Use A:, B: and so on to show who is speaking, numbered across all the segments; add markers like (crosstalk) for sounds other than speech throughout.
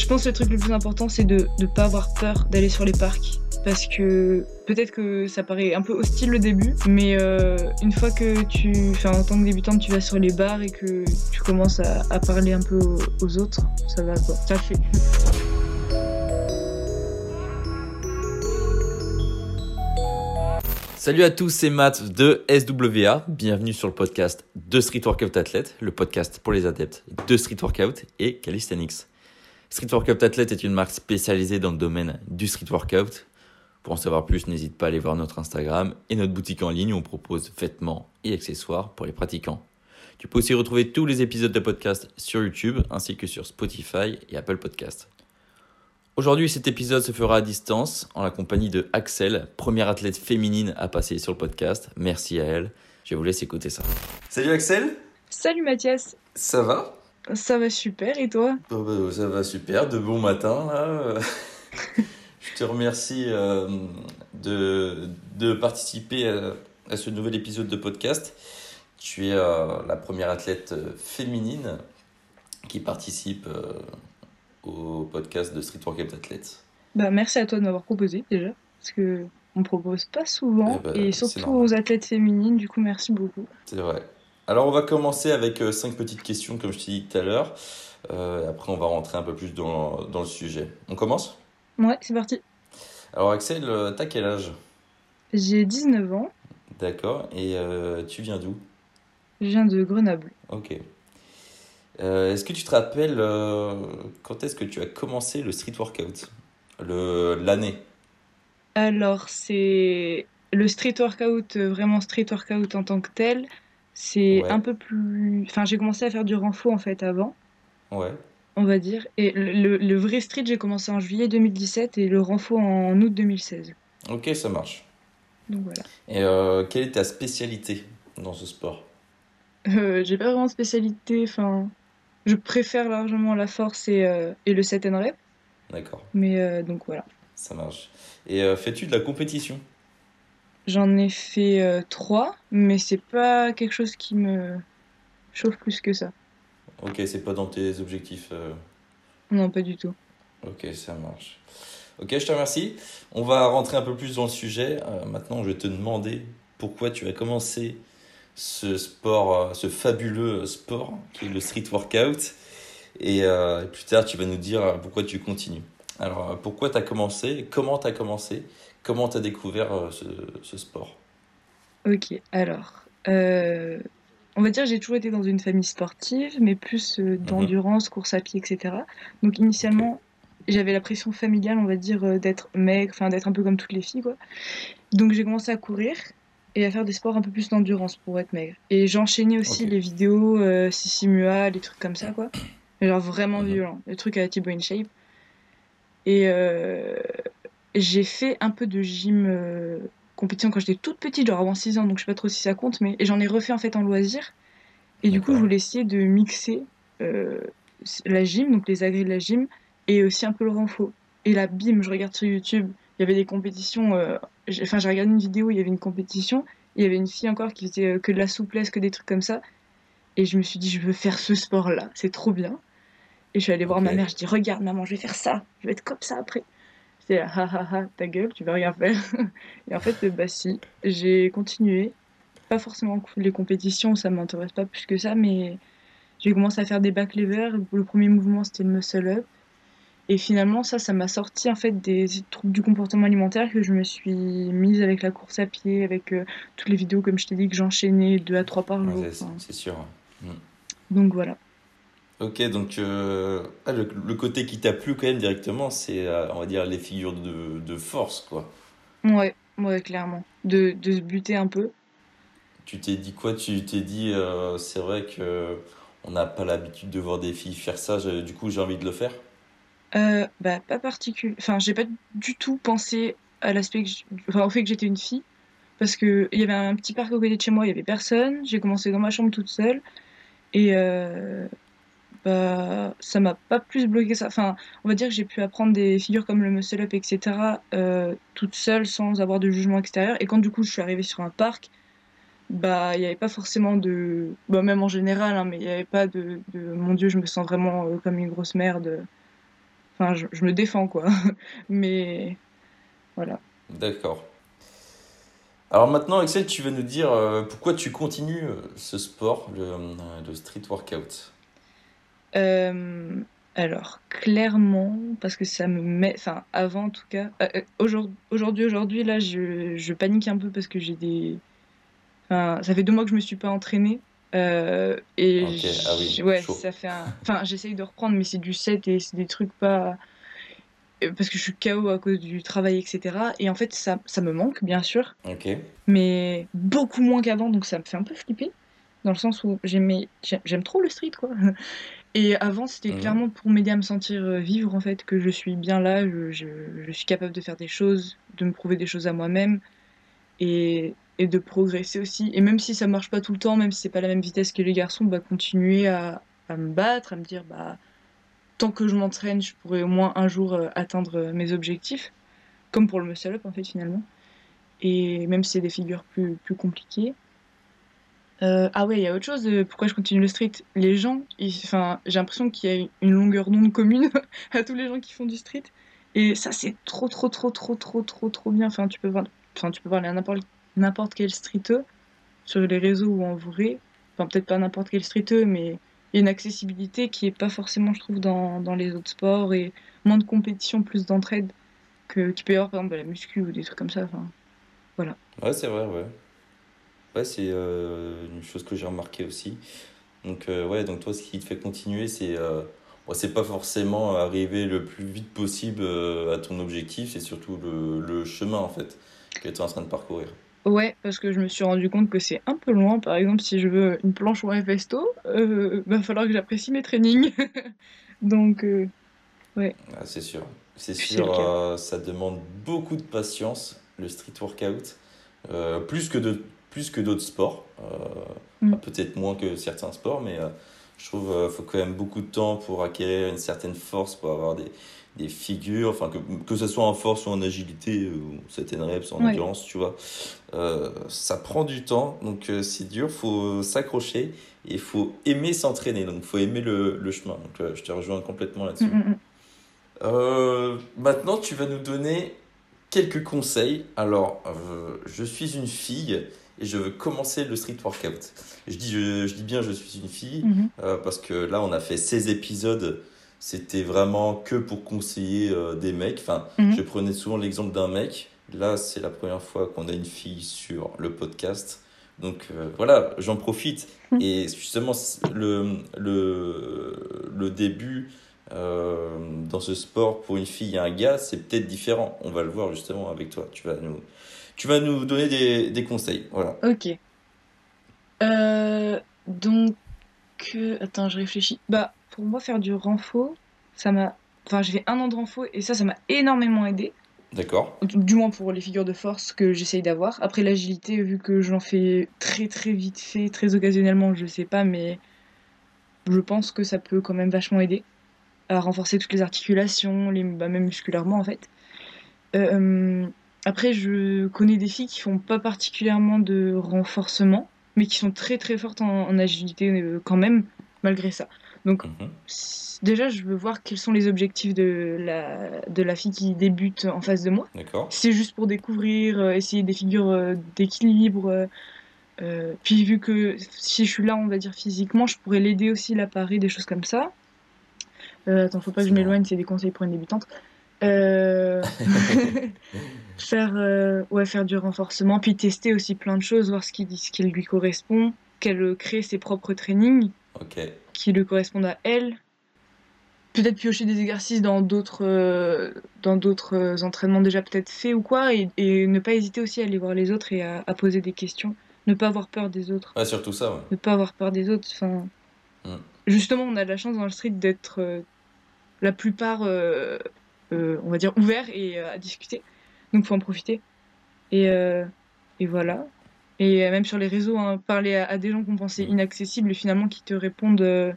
A: Je pense que le truc le plus important, c'est de ne pas avoir peur d'aller sur les parcs. Parce que peut-être que ça paraît un peu hostile le début, mais euh, une fois que tu, enfin, en tant que débutante, tu vas sur les bars et que tu commences à, parler un peu aux, autres, ça va quoi. Ça fait.
B: Salut à tous, c'est Matt de SWA. Bienvenue sur le podcast de Street Workout Athlete, le podcast pour les adeptes de Street Workout et Calisthenics. Street Workout Athlete est une marque spécialisée dans le domaine du street workout. Pour en savoir plus, n'hésite pas à aller voir notre Instagram et notre boutique en ligne où on propose vêtements et accessoires pour les pratiquants. Tu peux aussi retrouver tous les épisodes de podcast sur YouTube ainsi que sur Spotify et Apple Podcast. Aujourd'hui, cet épisode se fera à distance en la compagnie de Axel, première athlète féminine à passer sur le podcast. Merci à elle. Je vous laisse écouter ça. Salut Axel.
A: Salut Mathias.
B: Ça va?
A: Ça va super et toi?
B: Bah, Ça va super, de bon matin (laughs) Je te remercie euh, de, de, participer à, ce nouvel épisode de podcast. Tu es euh, la première athlète féminine qui participe euh, au podcast de Street Workout Athlete.
A: Bah, merci à toi de m'avoir proposé déjà, parce que on propose pas souvent, eh ben, et surtout aux athlètes féminines, du coup merci beaucoup.
B: C'est vrai. Alors on va commencer avec euh, cinq petites questions comme je t'ai dit tout à l'heure, euh, après on va rentrer un peu plus dans, dans le sujet. On commence?
A: Ouais, c'est parti.
B: Alors Axel, euh, t'as quel âge?
A: J'ai 19 ans.
B: D'accord, et tu viens d'où?
A: Je viens de Grenoble.
B: Ok. Euh, est-ce que tu te rappelles quand est-ce que tu as commencé le street workout? L'année?
A: Alors, c'est le street workout, vraiment street workout en tant que tel. C'est un peu plus. Enfin, j'ai commencé à faire du renfort en fait avant.
B: Ouais.
A: On va dire. Et le, vrai street, j'ai commencé en juillet 2017 et le renfort en août 2016.
B: Ok, ça marche.
A: Donc voilà.
B: Et quelle est ta spécialité dans ce sport?
A: J'ai pas vraiment de spécialité. Enfin, je préfère largement la force et, euh, et le set and rep.
B: D'accord.
A: Mais euh, donc voilà.
B: Ça marche. Et euh, fais-tu de la compétition?
A: J'en ai fait trois, mais c'est pas quelque chose qui me chauffe plus que ça.
B: Ok, c'est pas dans tes objectifs
A: Non, pas du tout.
B: Ok, ça marche. Ok, je te remercie. On va rentrer un peu plus dans le sujet. maintenant, je vais te demander pourquoi tu as commencé ce sport, euh, ce fabuleux sport qui est le street workout. Euh, et, plus tard, tu vas nous dire pourquoi tu continues. Alors, pourquoi tu as commencé? Comment tu as commencé? Comment tu as découvert euh, ce, sport?
A: Ok, alors, on va dire j'ai toujours été dans une famille sportive, mais plus d'endurance, mhm. course à pied, etc. Donc, initialement, j'avais la pression familiale, on va dire, d'être mec, enfin d'être un peu comme toutes les filles, quoi. Donc, j'ai commencé à courir et à faire des sports un peu plus d'endurance pour être maigre. Et j'enchaînais aussi les vidéos euh, Sissimua, les trucs comme ça, quoi. genre vraiment mhm. violent, les trucs à la Thibaut Shape. Et euh, j'ai fait un peu de gym euh, compétition quand j'étais toute petite, genre avant 6 ans, donc je sais pas trop si ça compte, mais j'en ai refait en fait en loisir. Et du coup, je voulais essayer de mixer euh, la gym, donc les agrès de la gym, et aussi un peu le renfort. Et là, bim, je regarde sur YouTube, il y avait des compétitions enfin j'ai regardé une vidéo où il y avait une compétition il y avait une fille encore qui faisait euh, que de la souplesse que des trucs comme ça. Et je me suis dit je veux faire ce sport là c'est trop bien. Et je suis allée voir ma mère je dis regarde maman je vais faire ça je vais être comme ça après j'étais ha ha ha ta gueule tu vas rien faire (laughs) et en fait bah si j'ai continué pas forcément les compétitions ça m'intéresse pas plus que ça mais j'ai commencé à faire des back levers le premier mouvement c'était le muscle up et finalement, ça, ça m'a sorti en fait des troubles du comportement alimentaire que je me suis mise avec la course à pied, avec euh, toutes les vidéos, comme je t'ai dit, que j'enchaînais deux à trois par jour.
B: c'est sûr. Mm.
A: Donc voilà.
B: Ok, donc euh, ah, le, côté qui t'a plu quand même directement, c'est, euh, on va dire, les figures de, de, force, quoi.
A: Ouais, ouais, clairement. De, de se buter un peu.
B: Tu t'es dit quoi? Tu t'es dit, c'est vrai que on n'a pas l'habitude de voir des filles faire ça, du coup j'ai envie de le faire?
A: Euh, bah, pas particulier. Enfin, j'ai pas du tout pensé à l'aspect enfin, au fait que j'étais une fille. Parce qu'il y avait un petit parc à côté de chez moi, il y avait personne. J'ai commencé dans ma chambre toute seule. Et euh, bah, ça m'a pas plus bloqué ça. Enfin, on va dire que j'ai pu apprendre des figures comme le muscle up, etc. Euh, toute seule, sans avoir de jugement extérieur. Et quand du coup je suis arrivée sur un parc, bah, il n'y avait pas forcément de. Bah, même en général, hein, mais il n'y avait pas de, Mon Dieu, je me sens vraiment comme une grosse merde Enfin, je, me défends, quoi. (laughs) Mais voilà.
B: D'accord. Alors maintenant, Axel, tu vas nous dire euh, pourquoi tu continues euh, ce sport, le, euh, le street workout.
A: Euh, alors, clairement, parce que ça me met. Enfin, avant en tout cas. euh, euh, aujourd'hui, aujourd'hui, là, je, je panique un peu parce que j'ai des. Enfin, ça fait deux mois que je me suis pas entraînée. euh, et
B: ah oui,
A: ouais,
B: chaud.
A: ça fait un. Enfin, j'essaye de reprendre, mais c'est du 7 et c'est des trucs pas. Parce que je suis KO à cause du travail, etc. Et en fait, ça, ça me manque, bien sûr, mais beaucoup moins qu'avant, donc ça me fait un peu flipper. Dans le sens où j'aime trop le street, quoi. Et avant, c'était
B: Mhm.
A: clairement pour m'aider à me sentir euh, vivre, en fait, que je suis bien là, je, je, je suis capable de faire des choses, de me prouver des choses à moi-même et, et de progresser aussi. Et même si ça marche pas tout le temps, même si c'est pas la même vitesse que les garçons, bah, continuer à, à me battre, à me dire, bah, tant que je m'entraîne, je pourrai au moins un jour euh, atteindre euh, mes objectifs, comme pour le muscle up, en fait, finalement. Et même si c'est des figures plus, plus compliquées. Euh, ah ouais, il y a autre chose. euh, pourquoi je continue le street? Les gens, enfin, j'ai l'impression qu'il y a une longueur d'onde commune (laughs) à tous les gens qui font du street. Et ça, c'est trop, trop, trop, trop, trop, trop, trop bien. Enfin, tu peux voir, enfin, tu peux à n'importe n'importe quel streeteux sur les réseaux ou en vrai. Enfin, peut-être pas n'importe quel streeteux, mais il y a une accessibilité qui est pas forcément, je trouve, dans, dans les autres sports et moins de compétition, plus d'entraide que qu'il peut y avoir, par exemple, la muscu ou des trucs comme ça. Enfin,
B: Ouais, c'est vrai, ouais. Ouais, c'est euh, une chose que j'ai remarqué aussi. Donc, euh, ouais, donc toi, ce qui te fait continuer, c'est euh, bon, c'est pas forcément arriver le plus vite possible euh, à ton objectif, c'est surtout le, le chemin, en fait, que tu es en train de parcourir.
A: Ouais, parce que je me suis rendu compte que c'est un peu loin. Par exemple, si je veux une planche ou un festo, euh, va falloir que j'apprécie mes trainings. (laughs) Donc, euh,
B: Ah, c'est sûr. C'est sûr, ça demande beaucoup de patience, le street workout, plus que de, plus que d'autres sports. Euh,
A: Mm.
B: Peut-être moins que certains sports, mais euh, je trouve qu'il faut quand même beaucoup de temps pour acquérir une certaine force, pour avoir des, des figures, enfin que, que ce soit en force ou en agilité, euh, ou certaines reps, en
A: Ouais.
B: endurance, tu vois. Euh, ça prend du temps, donc euh, c'est dur, faut s'accrocher et il faut aimer s'entraîner, donc il faut aimer le, le chemin. Donc euh, je te rejoins complètement là-dessus.
A: mm, mm.
B: Euh, maintenant, tu vas nous donner quelques conseils. Alors, euh, je suis une fille et je veux commencer le street workout. Je dis, je, je dis bien je suis une fille
A: Mhm.
B: euh, parce que là, on a fait 16 épisodes. C'était vraiment que pour conseiller euh, des mecs. Enfin,
A: Mhm.
B: je prenais souvent l'exemple d'un mec. Là, c'est la première fois qu'on a une fille sur le podcast. Donc euh, voilà, j'en profite.
A: Mhm.
B: Et justement, le, le, le début dans ce sport pour une fille et un gars, c'est peut-être différent. On va le voir justement avec toi. Tu vas nous, tu vas nous donner des, des conseils. Voilà.
A: Ok. Euh, donc, euh, attends, je réfléchis. Bah, pour moi, faire du renfo, ça m'a. Enfin, j'ai fait un an de renfo et ça, ça m'a énormément aidé.
B: D'accord
A: Du du moins pour les figures de force que j'essaye d'avoir. Après l'agilité, vu que j'en fais très très vite fait, très occasionnellement, je sais pas, mais je pense que ça peut quand même vachement aider à renforcer toutes les articulations, les, bah, même musculairement en fait. Euh, après, je connais des filles qui font pas particulièrement de renforcement, mais qui sont très très fortes en, en agilité euh, quand même, malgré ça. Donc
B: Mhm.
A: déjà, je veux voir quels sont les objectifs de la, de la fille qui débute en face de moi. C'est juste pour découvrir, euh, essayer des figures euh, d'équilibre. euh, puis vu que si je suis là, on va dire physiquement, je pourrais l'aider aussi à parer, des choses comme ça. Euh, attends, faut pas que je m'éloigne, c'est des conseils pour une débutante. Euh, (laughs) (laughs) faire, euh, ouais, faire du renforcement, puis tester aussi plein de choses, voir ce qui, ce qui lui correspond, qu'elle euh, crée ses propres trainings qui lui correspondent à elle. Peut-être piocher des exercices dans d'autres dans d'autres entraînements déjà peut-être faits ou quoi, et, et ne pas hésiter aussi à aller voir les autres et à, à poser des questions. Ne pas avoir peur des autres.
B: Ouais, surtout ça, ouais.
A: Ne pas avoir peur des autres. Enfin,
B: Mm.
A: Justement, on a de la chance dans le street d'être euh, la plupart, euh, on va dire, ouverts et euh, à discuter. Donc faut en profiter. Et, euh, et voilà. Et euh, même sur les réseaux, hein, parler à, à des gens qu'on pensait
B: Mm.
A: inaccessibles et finalement qui te répondent euh,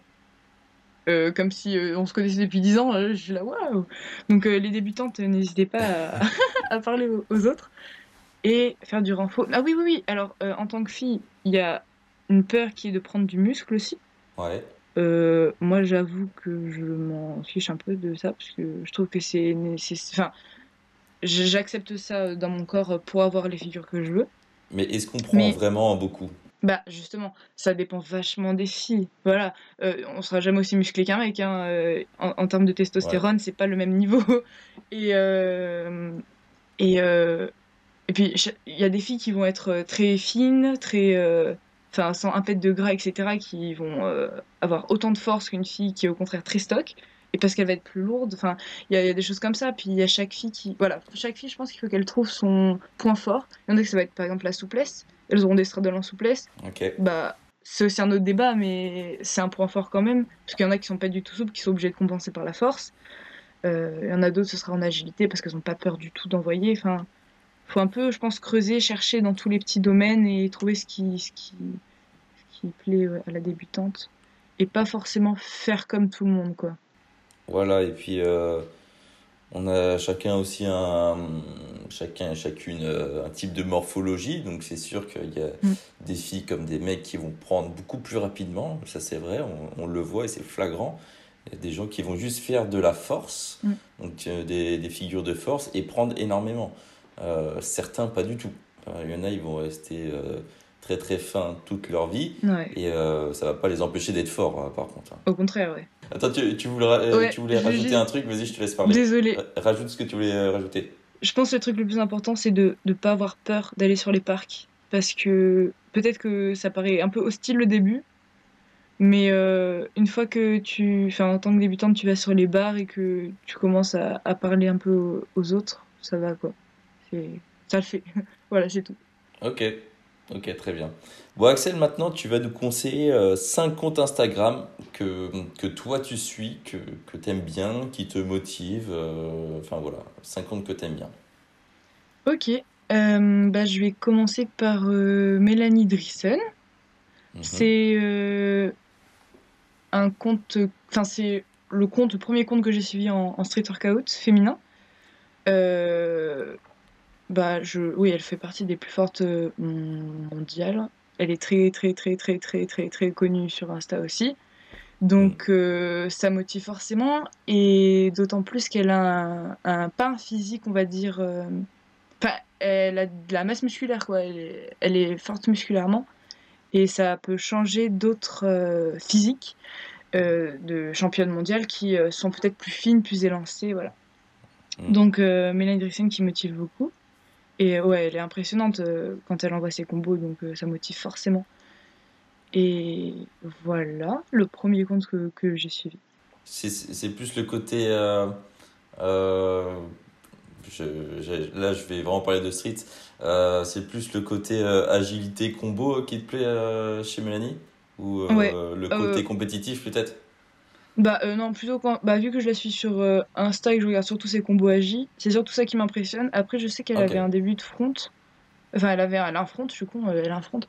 A: euh, comme si euh, on se connaissait depuis 10 ans. euh, je suis là, waouh! Donc euh, les débutantes, euh, n'hésitez pas à, (laughs) à parler aux, aux autres et faire du renfort. Ah oui, oui, oui. Alors, euh, en tant que fille, il y a une peur qui est de prendre du muscle aussi.
B: Ouais.
A: Moi, j'avoue que je m'en fiche un peu de ça parce que je trouve que c'est Enfin, j'accepte ça dans mon corps pour avoir les figures que je veux.
B: Mais est-ce qu'on prend vraiment beaucoup?
A: Bah justement, ça dépend vachement des filles. Voilà, euh, on sera jamais aussi musclé qu'un mec. Hein. Euh, en, termes de testostérone, c'est pas le même niveau. (laughs) Et euh, et et puis il y a des filles qui vont être très fines, très enfin sans un pet de gras, etc., qui vont avoir autant de force qu'une fille qui est au contraire très stock. Et parce qu'elle va être plus lourde. Enfin, il y, y, a des choses comme ça. Puis il y a chaque fille qui, voilà, chaque fille, je pense qu'il faut qu'elle trouve son point fort. Il y en a que ça va être par exemple la souplesse elles auront des straddles en souplesse. Bah, c'est aussi un autre débat, mais c'est un point fort quand même, parce qu'il y en a qui sont pas du tout souples, qui sont obligés de compenser par la force. Euh, il y en a d'autres, ce sera en agilité, parce qu'elles n'ont pas peur du tout d'envoyer. Enfin, faut un peu, je pense, creuser, chercher dans tous les petits domaines et trouver ce qui, ce qui, qui plaît à la débutante. Et pas forcément faire comme tout le monde, quoi.
B: Voilà, et puis euh, on a chacun aussi un, chacun chacune euh, un type de morphologie, donc c'est sûr qu'il y a mm. des filles comme des mecs qui vont prendre beaucoup plus rapidement, ça c'est vrai, on, le voit et c'est flagrant. Il y a des gens qui vont juste faire de la force, mm. donc euh, des, des, figures de force et prendre énormément. Euh, certains pas du tout. il y en a, ils vont rester très très fins toute leur vie et ça va pas les empêcher d'être forts hein, par contre. Hein.
A: Au contraire, ouais.
B: Attends, tu, tu voulais, euh, tu voulais rajouter un truc? Vas-y, je te laisse parler.
A: Désolé.
B: Rajoute ce que tu voulais euh, rajouter.
A: Je pense que le truc le plus important, c'est de ne pas avoir peur d'aller sur les parcs. Parce que peut-être que ça paraît un peu hostile le début, mais euh, une fois que tu, enfin, en tant que débutante, tu vas sur les bars et que tu commences à, à parler un peu aux, autres, ça va quoi. Ça le fait. (laughs) voilà, c'est tout.
B: Ok. Ok, très bien. Bon, Axel, maintenant, tu vas nous conseiller 5 euh, comptes Instagram que, que toi tu suis, que, que tu aimes bien, qui te motivent. Euh, enfin voilà, 5 comptes que tu aimes bien.
A: Ok, euh, bah, je vais commencer par Mélanie Drissen. Mhm. C'est un compte, enfin, c'est le compte, le premier compte que j'ai suivi en, en street workout féminin. Euh, bah, je, oui, elle fait partie des plus fortes euh, mondiales. Elle est très, très, très, très, très, très, très connue sur Insta aussi. Donc, mm. euh, ça motive forcément. Et d'autant plus qu'elle a un, pain physique, on va dire. Euh, elle a de la masse musculaire, quoi. Elle est, forte musculairement. Et ça peut changer d'autres physiques de championnes mondiales qui sont peut-être plus fines, plus élancées, voilà. Mm. Donc, Mélanie Drissen qui motive beaucoup. Et ouais, elle est impressionnante euh, quand elle envoie ses combos, donc euh, ça motive forcément. Et voilà le premier compte que, que j'ai suivi.
B: C'est plus le côté. Euh, euh je, là, je vais vraiment parler de street. c'est plus le côté agilité combo qui te plaît chez Mélanie? Ou le côté compétitif peut-être?
A: Bah euh, non, plutôt quand... Bah, vu que je la suis sur euh, Insta et que je regarde surtout ses combos agi, c'est surtout ça qui m'impressionne. Après, je sais qu'elle avait un début de front. Enfin, elle avait un front, je suis con, euh, elle a un front.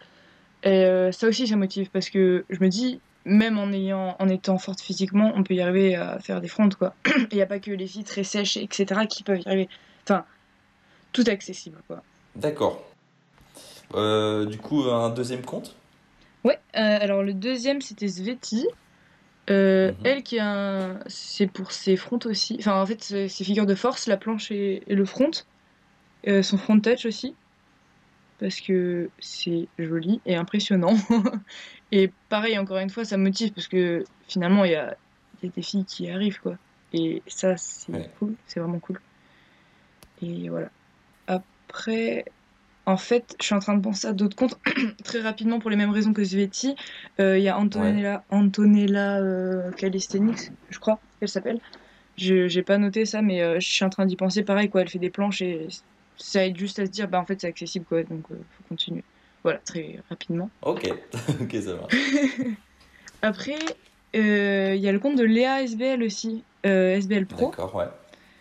A: Et ça aussi, ça motive parce que je me dis, même en, ayant, en étant forte physiquement, on peut y arriver à faire des fronts, quoi. (clears throat) Il n'y a pas que les filles très sèches, etc., qui peuvent y arriver. Enfin, tout accessible, quoi.
B: D'accord. du coup, un deuxième compte?
A: Ouais, alors le deuxième, c'était Sveti. Euh, mhm. Elle qui a c'est pour ses fronts aussi. Enfin, en fait, ses figures de force, la planche et, le front. Euh, son front touch aussi. Parce que c'est joli et impressionnant. (laughs) et pareil, encore une fois, ça motive parce que finalement, il y a, y a, des filles qui arrivent, quoi. Et ça, c'est cool. C'est vraiment cool. Et voilà. Après, en fait, je suis en train de penser à d'autres comptes (clears throat) très rapidement pour les mêmes raisons que Sveti. Euh, il y a Antonella, Antonella euh, Calisthenics, je crois qu'elle s'appelle. Je n'ai pas noté ça, mais euh, je suis en train d'y penser pareil. Quoi. Elle fait des planches et ça aide juste à se dire, bah en fait c'est accessible, quoi, donc faut continuer. Voilà, très rapidement.
B: Ok, (laughs) ok, ça va. (laughs)
A: Après, il y a le compte de Léa SBL aussi, SBL Pro.
B: D'accord, ouais.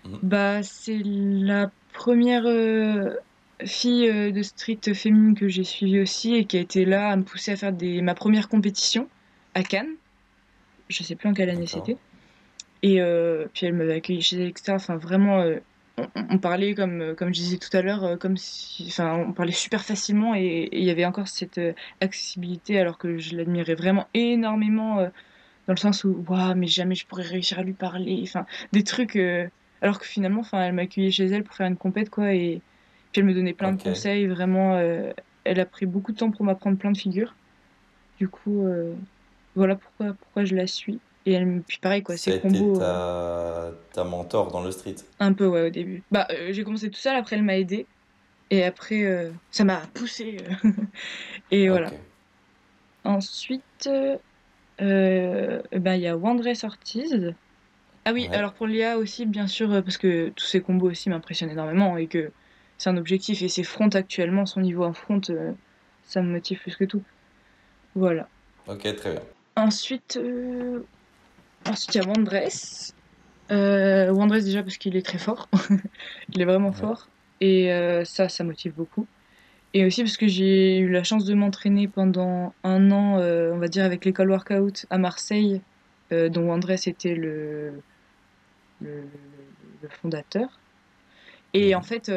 A: Mhm. Bah, c'est la première fille euh, de street féminine que j'ai suivie aussi et qui a été là à me pousser à faire des... ma première compétition à Cannes. Je sais plus en quelle année c'était. Et euh, puis elle m'avait accueilli chez elle, etc. Enfin, vraiment, euh, on, parlait, comme, comme je disais tout à l'heure, comme si. Enfin, on parlait super facilement et il y avait encore cette accessibilité alors que je l'admirais vraiment énormément dans le sens où, waouh, mais jamais je pourrais réussir à lui parler. Enfin, des trucs. alors que finalement, enfin, elle m'accueillait chez elle pour faire une compète, quoi. Et puis elle me donnait plein de conseils. Vraiment, euh, elle a pris beaucoup de temps pour m'apprendre plein de figures. Du coup, euh, voilà pourquoi, pourquoi je la suis. Et elle me. Puis pareil, quoi,
B: Ça a
A: ses
B: été
A: combos. euh,
B: ta, ta mentor dans le street.
A: un peu, ouais, au début. Bah, euh, j'ai commencé tout seul, après elle m'a aidé. Et après, euh, ça m'a poussé. (laughs) Et voilà.
B: Ok.
A: Ensuite, euh, ben, il y a Wandress Ortiz. Ah oui,
B: Ouais.
A: alors pour Léa aussi, bien sûr, parce que tous ses combos aussi m'impressionnent énormément et que c'est un objectif. Et ses fronts actuellement, son niveau en front, euh, ça me motive plus que tout. Voilà.
B: Ok, très bien.
A: Ensuite, euh, ensuite il y a Wandress. Euh, Wandress déjà parce qu'il est très fort. (laughs) il est vraiment
B: Ouais.
A: fort. Et euh, ça, ça motive beaucoup. Et aussi parce que j'ai eu la chance de m'entraîner pendant un an, euh, on va dire, avec l'école workout à Marseille, dont Wandress était le, le, le fondateur. Et
B: Mhm.
A: en fait,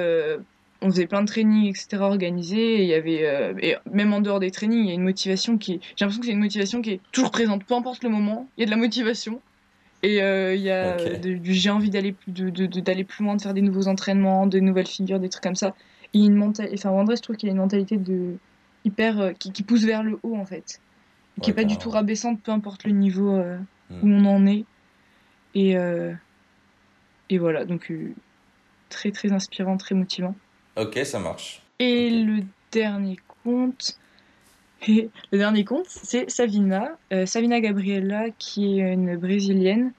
A: on faisait plein de trainings, etc., organisés. Et il y avait, euh, et même en dehors des trainings, il y a une motivation qui. J'ai l'impression que c'est une motivation qui est toujours présente, peu importe le moment. Il y a de la motivation. Et euh, il y a de- du j'ai envie d'aller plus, de, de- de- d'aller plus loin, de faire des nouveaux entraînements, de nouvelles figures, des trucs comme ça. Et y une mentalité. Enfin, André, je trouve qu'il a une mentalité de hyper. euh, qui, qui pousse vers le haut, en fait. Qui
B: Ouais,
A: est pas du tout rabaissante, peu importe le niveau euh,
B: Mm.
A: où on en est. Et, et voilà, donc très très inspirant, très motivant.
B: Ok, ça marche.
A: Et le dernier compte, (laughs) le dernier compte, c'est Savina, euh, Savina Gabriela, qui est une brésilienne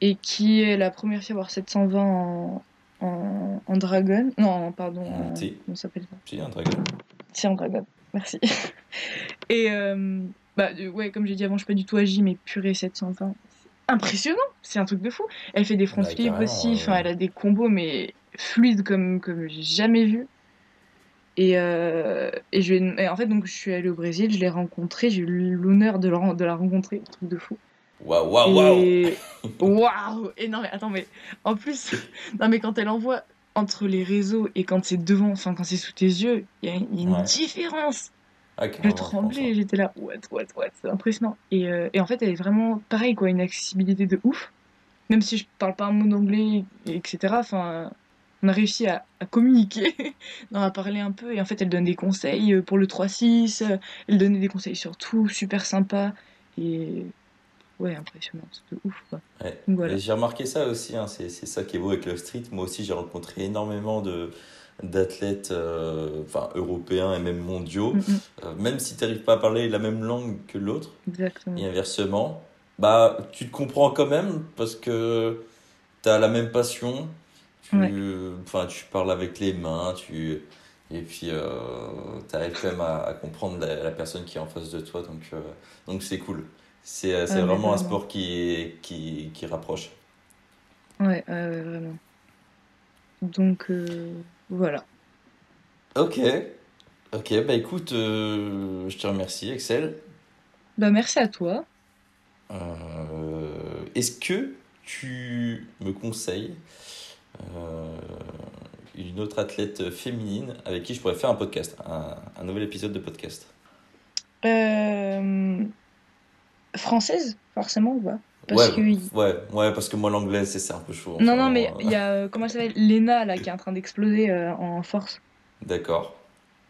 A: et qui est la première fille à avoir 720 en, en, en dragon. Non, pardon, en,
B: Si.
A: comment s'appelle ça?
B: Si, un dragon.
A: Si, en dragon, merci. (laughs) et euh, bah, euh, ouais, comme j'ai dit avant, je suis pas du tout agi, mais purée 720. c'est Impressionnant, c'est un truc de fou. Elle fait des front
B: Bah,
A: flips
B: carrément,
A: aussi, enfin,
B: ouais.
A: elle a des combos, mais fluides comme, comme j'ai jamais vu. Et, euh, et, je, et en fait, donc, je suis allée au Brésil, je l'ai rencontrée, j'ai eu l'honneur de, la de la rencontrer, truc de fou.
B: Waouh, waouh, waouh. (laughs)
A: Waouh! Et non, mais attends, mais en plus, (laughs) non, mais quand elle envoie entre les réseaux et quand c'est devant, enfin, quand c'est sous tes yeux, il y a, il y a une
B: Ouais.
A: différence.
B: Ah,
A: Je tremblais, j'étais là, what, what, what, c'est impressionnant. Et, euh, et en fait, elle est vraiment pareil, quoi, une accessibilité de ouf. Même si je parle pas un mot d'anglais, etc. Enfin, on a réussi à, à communiquer, (laughs) non, à parler un peu. Et en fait, elle donne des conseils euh, pour le 3-6, euh, elle donnait des conseils sur tout, super sympa. Et ouais, impressionnant, c'est de ouf, quoi.
B: Ouais.
A: Voilà.
B: J'ai remarqué ça aussi, hein, c'est ça qui est beau avec le street. Moi aussi, j'ai rencontré énormément de d'athlètes euh, enfin européens et même mondiaux.
A: Mm, mm,
B: Euh, même si tu n'arrives pas à parler la même langue que l'autre, et inversement, bah tu te comprends quand même parce que tu as la même passion. Tu,
A: Ouais.
B: tu parles avec les mains, tu et puis tu arrives quand même à, à comprendre la, la personne qui est en face de toi, donc euh, donc c'est cool. C'est
A: Ah, mais
B: vraiment un sport qui qui qui rapproche.
A: Ouais, ouais, vraiment. Donc euh, voilà.
B: Ok, ok, bah écoute, euh, je te remercie, Excel.
A: Bah merci à toi.
B: Euh, est-ce que tu me conseilles euh, une autre athlète féminine avec qui je pourrais faire un podcast, un, un nouvel épisode de podcast?
A: Euh, Française, forcément, ou pas? Parce
B: Ouais,
A: que
B: ouais, ouais, parce que moi l'anglais c'est un peu chaud.
A: Non,
B: enfin,
A: non, mais
B: euh,
A: il y a, euh, comment elle s'appelle? Lena, là, qui est en train d'exploser euh, en force,
B: D'accord,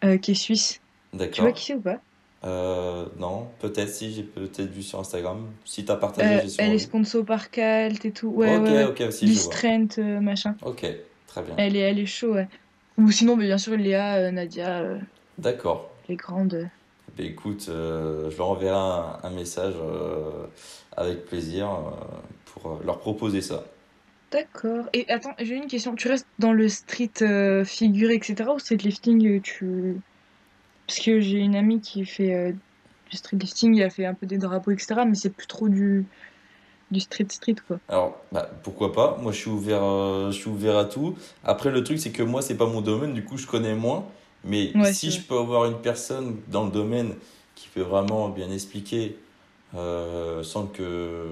A: euh, qui est suisse. Tu vois
B: d'accord.
A: qui c'est ou pas?
B: Euh, non, peut-être si, j'ai peut-être vu sur Instagram. Si t'as partagé,
A: Euh,
B: j'ai sûrement
A: Elle est sponsor par Calt et tout. Ouais,
B: Ok,
A: ouais,
B: ok, si, je vois.
A: Listrent, euh, machin.
B: Ok, très bien.
A: Elle est, elle est chaud, ouais. Ou sinon, bah, bien sûr, Léa, euh, Nadia,
B: D'accord.
A: les grandes.
B: Ben, écoute, je leur enverrai un, un message avec plaisir pour leur proposer ça.
A: D'accord. Et attends, j'ai une question. Tu restes dans le street figure, etc. ou street lifting tu... Parce que j'ai une amie qui fait euh, du street lifting, elle a fait un peu des drapeaux, etc. Mais c'est plus trop du, du street street, quoi.
B: Alors, bah, pourquoi pas? Moi, je suis ouvert, euh, je suis ouvert à tout. Après, le truc, c'est que moi, c'est pas mon domaine, du coup, je connais moins. Mais
A: Ouais,
B: si je peux avoir une personne dans le domaine qui peut vraiment bien expliquer euh, sans que,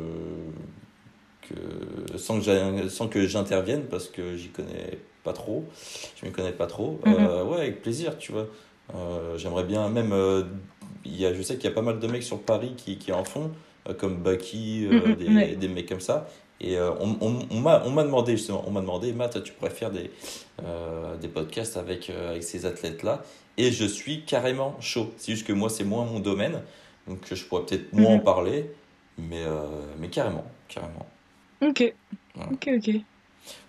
B: que, sans que j'in- sans que j'intervienne, parce que j'y connais pas trop, je m'y connais pas trop,
A: Mhm.
B: euh, ouais, avec plaisir, tu vois. Euh, j'aimerais bien, même, euh, il y a, je sais qu'il y a pas mal de mecs sur Paris qui, qui en font. comme Baki,
A: Mm, mm,
B: des,
A: ouais.
B: des mecs comme ça. Et euh, on, on, on m'a demandé justement, on m'a demandé, Matt, tu pourrais faire des, euh, des podcasts avec, euh, avec ces athlètes-là. Et je suis carrément chaud. C'est juste que moi, c'est moins mon domaine. Donc je pourrais peut-être moins en
A: Mhm.
B: parler. Mais, euh, mais carrément, carrément.
A: Ok.
B: Voilà.
A: Ok, ok.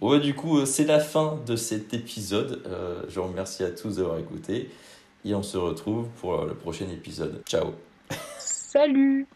B: Bah, du coup, euh, c'est la fin de cet épisode. Euh, je vous remercie à tous d'avoir écouté. Et on se retrouve pour euh, le prochain épisode. Ciao
A: Salut